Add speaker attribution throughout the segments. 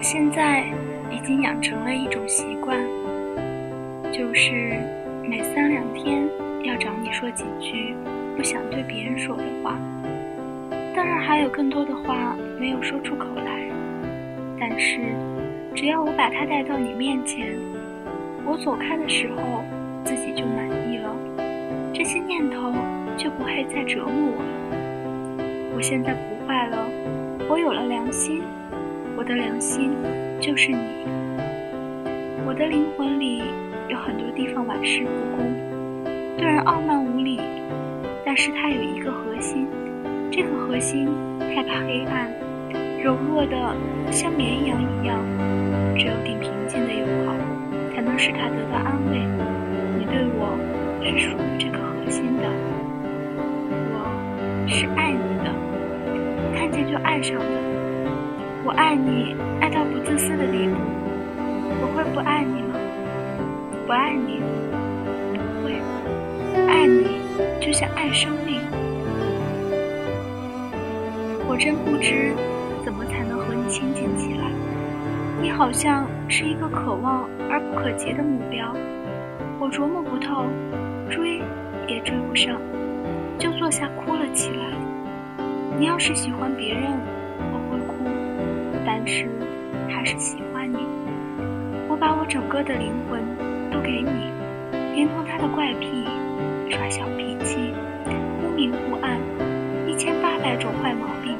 Speaker 1: 现在已经养成了一种习惯，就是每三两天要找你说几句不想对别人说的话。当然还有更多的话没有说出口来，但是只要我把它带到你面前，我走开的时候自己就满意了，这些念头就不会再折磨我了。我现在不坏了，我有了良心。我的良心就是你，我的灵魂里有很多地方玩世不恭，对人傲慢无礼，但是它有一个核心，这个核心害怕黑暗，柔弱的像绵羊一样，只有顶平静的友好，才能使它得到安慰。你对我是属于这个核心的，我是爱你的，看见就爱上的。我爱你，爱到不自私的地步。我会不爱你吗？不爱你，不会。爱你，就像爱生命。我真不知怎么才能和你亲近起来。你好像是一个可望而不可及的目标，我琢磨不透，追也追不上，就坐下哭了起来。你要是喜欢别人。但是，还是喜欢你。我把我整个的灵魂都给你，连同他的怪癖、耍小脾气、忽明忽暗，一千八百种坏毛病，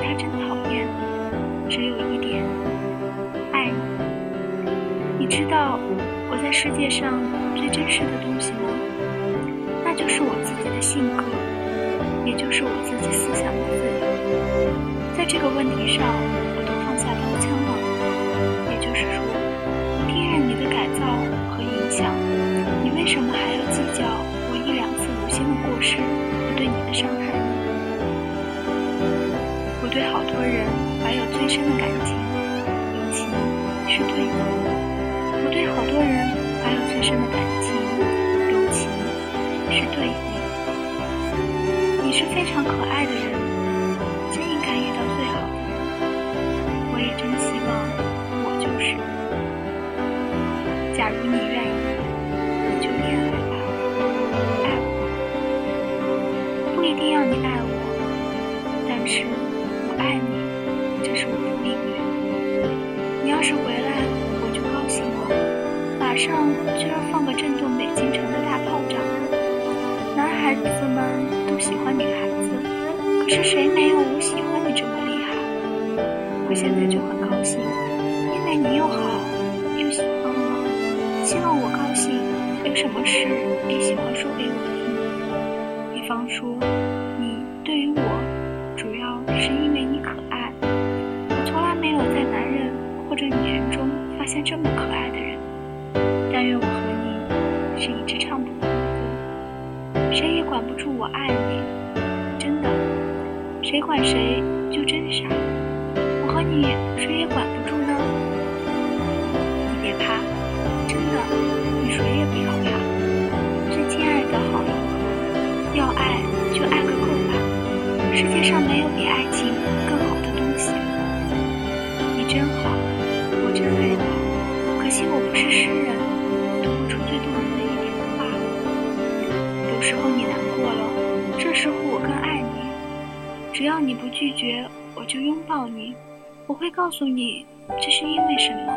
Speaker 1: 他真讨厌。只有一点，爱你。你知道我在世界上最真实的东西吗？那就是我自己的性格，也就是我自己思想的自由。在这个问题上。怀有最深的感情，友情是对你。我对好多人怀有最深的感情，友情是对你。你是非常可爱的人。上就要放个震动北京城的大炮仗。男孩子们都喜欢女孩子，可是谁没有我喜欢你这么厉害？我现在就很高兴，因为你又好又喜欢我。希望我高兴，有什么事也喜欢说给我听。比方说，你对于我，主要是因为你可爱。我从来没有在男人或者女人中发现这么可爱的人。但愿我和你是一支唱不完的歌，谁也管不住我爱你。真的，谁管谁就真傻。我和你，谁也管不住呢。你别怕。真的你谁也不要怕，最亲爱的好友，要爱就爱个够吧。世界上没有比爱情只要你不拒绝，我就拥抱你。我会告诉你，这是因为什么，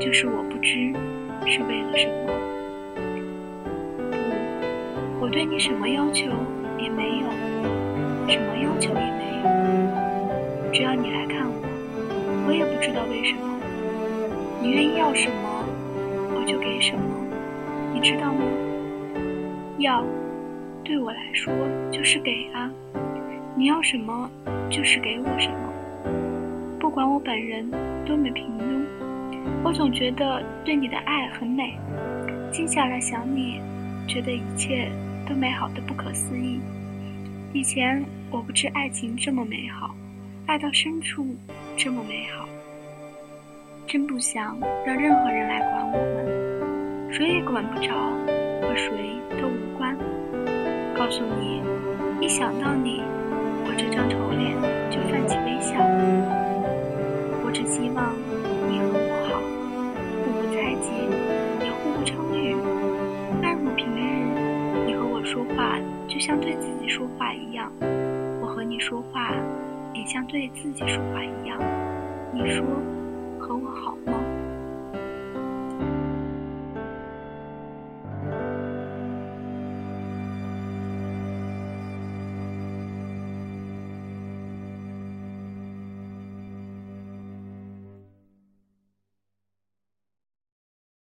Speaker 1: 就是我不知。是为了什么？不，我对你什么要求也没有，什么要求也没有。只要你来看我，我也不知道为什么。你愿意要什么，我就给什么，你知道吗？要，对我来说就是给啊。你要什么，就是给我什么。不管我本人多么平庸。我总觉得对你的爱很美，静下来想你，觉得一切都美好的不可思议。以前我不知爱情这么美好，爱到深处这么美好。真不想让任何人来管我们，谁也管不着，和谁都无关。告诉你，一想到你，我这张丑脸就泛起微笑。我只希望。你和我好，互不猜忌，也互不称誉。按如平日，你和我说话就像对自己说话一样，我和你说话也像对自己说话一样。你说。和我好吗